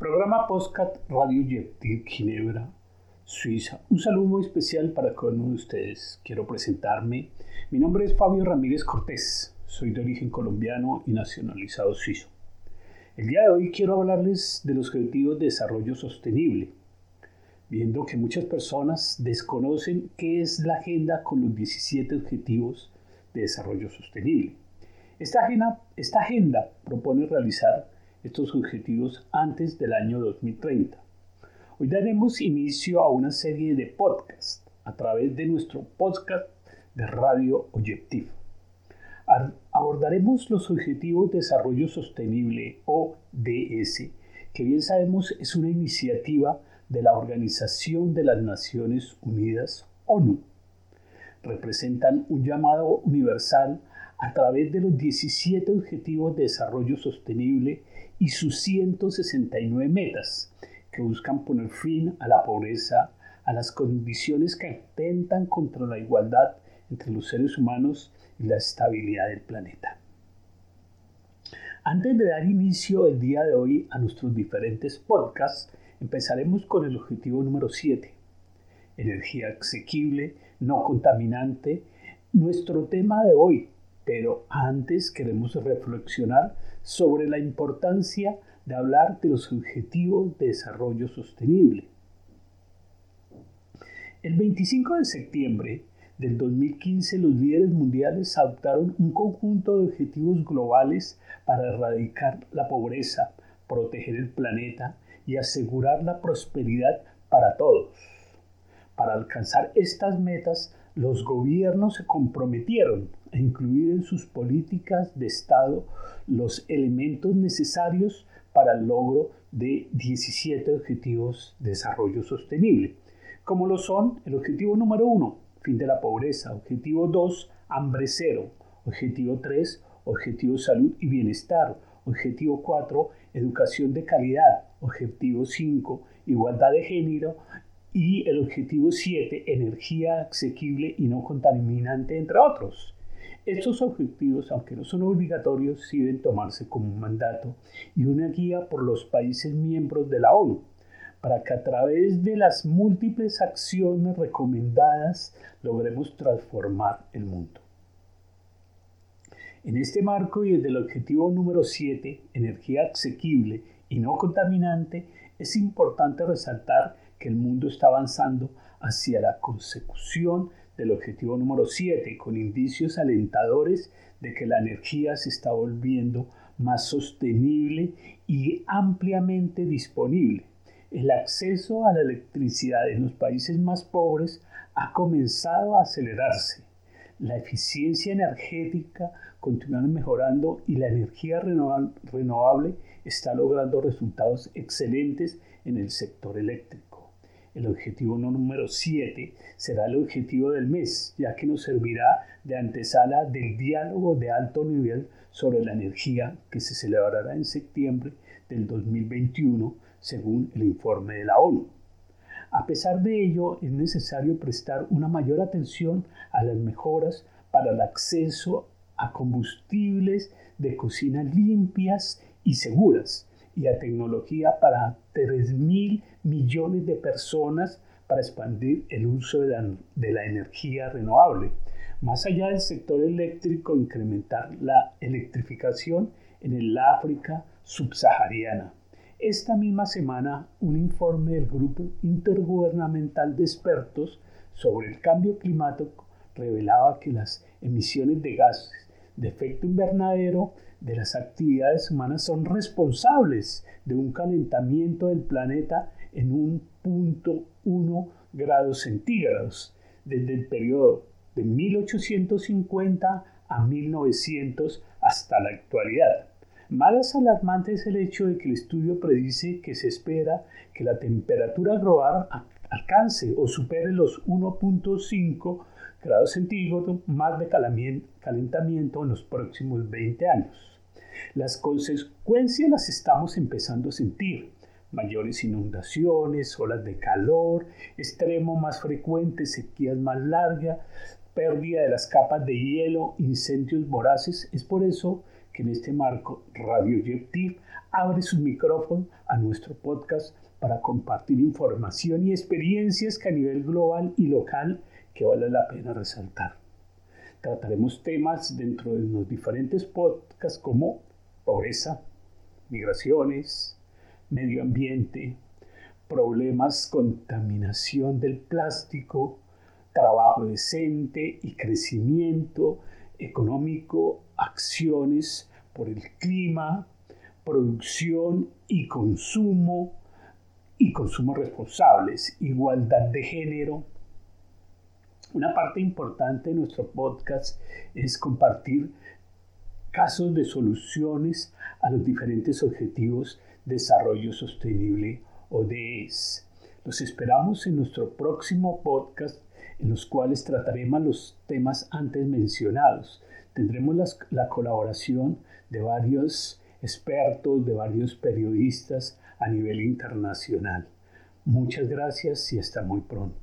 Programa Postcat Radio Yeptir Ginebra, Suiza. Un saludo muy especial para cada uno de ustedes. Quiero presentarme. Mi nombre es Fabio Ramírez Cortés. Soy de origen colombiano y nacionalizado suizo. El día de hoy quiero hablarles de los objetivos de desarrollo sostenible, viendo que muchas personas desconocen qué es la agenda con los 17 objetivos de desarrollo sostenible. Esta agenda, esta agenda propone realizar estos objetivos antes del año 2030. Hoy daremos inicio a una serie de podcasts a través de nuestro podcast de Radio Objective. Abordaremos los Objetivos de Desarrollo Sostenible ODS, que bien sabemos es una iniciativa de la Organización de las Naciones Unidas, ONU. Representan un llamado universal a través de los 17 Objetivos de Desarrollo Sostenible y sus 169 metas que buscan poner fin a la pobreza, a las condiciones que atentan contra la igualdad entre los seres humanos y la estabilidad del planeta. Antes de dar inicio el día de hoy a nuestros diferentes podcasts, empezaremos con el objetivo número 7, energía asequible, no contaminante. Nuestro tema de hoy, pero antes queremos reflexionar sobre la importancia de hablar de los objetivos de desarrollo sostenible. El 25 de septiembre del 2015 los líderes mundiales adoptaron un conjunto de objetivos globales para erradicar la pobreza, proteger el planeta y asegurar la prosperidad para todos. Para alcanzar estas metas, los gobiernos se comprometieron a incluir en sus políticas de Estado los elementos necesarios para el logro de 17 objetivos de desarrollo sostenible, como lo son el objetivo número 1, fin de la pobreza, objetivo 2, hambre cero, objetivo 3, objetivo salud y bienestar, objetivo 4, educación de calidad, objetivo 5, igualdad de género y el objetivo 7, energía asequible y no contaminante, entre otros. Estos objetivos, aunque no son obligatorios, sí deben tomarse como un mandato y una guía por los países miembros de la ONU, para que a través de las múltiples acciones recomendadas logremos transformar el mundo. En este marco y desde el objetivo número 7, energía asequible y no contaminante, es importante resaltar que el mundo está avanzando hacia la consecución del objetivo número 7, con indicios alentadores de que la energía se está volviendo más sostenible y ampliamente disponible. El acceso a la electricidad en los países más pobres ha comenzado a acelerarse. La eficiencia energética continúa mejorando y la energía renovable está logrando resultados excelentes en el sector eléctrico. El objetivo número 7 será el objetivo del mes, ya que nos servirá de antesala del diálogo de alto nivel sobre la energía que se celebrará en septiembre del 2021, según el informe de la ONU. A pesar de ello, es necesario prestar una mayor atención a las mejoras para el acceso a combustibles de cocina limpias y seguras, y a tecnología para 3 mil millones de personas para expandir el uso de la, de la, energía renovable. Más allá del sector eléctrico, incrementar la electrificación en el África subsahariana. Esta misma semana, un informe del Grupo Intergubernamental de Expertos sobre el Cambio Climático revelaba que las emisiones de gases de efecto invernadero de las actividades humanas son responsables de un calentamiento del planeta en un punto grados centígrados desde el periodo de 1850 a 1900 hasta la actualidad. Más alarmante es el hecho de que el estudio predice que se espera que la temperatura global alcance o supere los 1.5 grados centígrados más de calentamiento en los próximos 20 años. Las consecuencias las estamos empezando a sentir. Mayores inundaciones, olas de calor, extremo más frecuente, sequías más largas, pérdida de las capas de hielo, incendios voraces. Es por eso que en este marco Radio abre su micrófono a nuestro podcast para compartir información y experiencias que a nivel global y local que vale la pena resaltar. Trataremos temas dentro de los diferentes podcasts como pobreza, migraciones, medio ambiente, problemas, contaminación del plástico, trabajo decente y crecimiento económico, acciones por el clima, producción y consumo y consumo responsables, igualdad de género. Una parte importante de nuestro podcast es compartir casos de soluciones a los diferentes objetivos de desarrollo sostenible ODS. Los esperamos en nuestro próximo podcast en los cuales trataremos los temas antes mencionados. Tendremos la colaboración de varios expertos, de varios periodistas a nivel internacional. Muchas gracias y hasta muy pronto.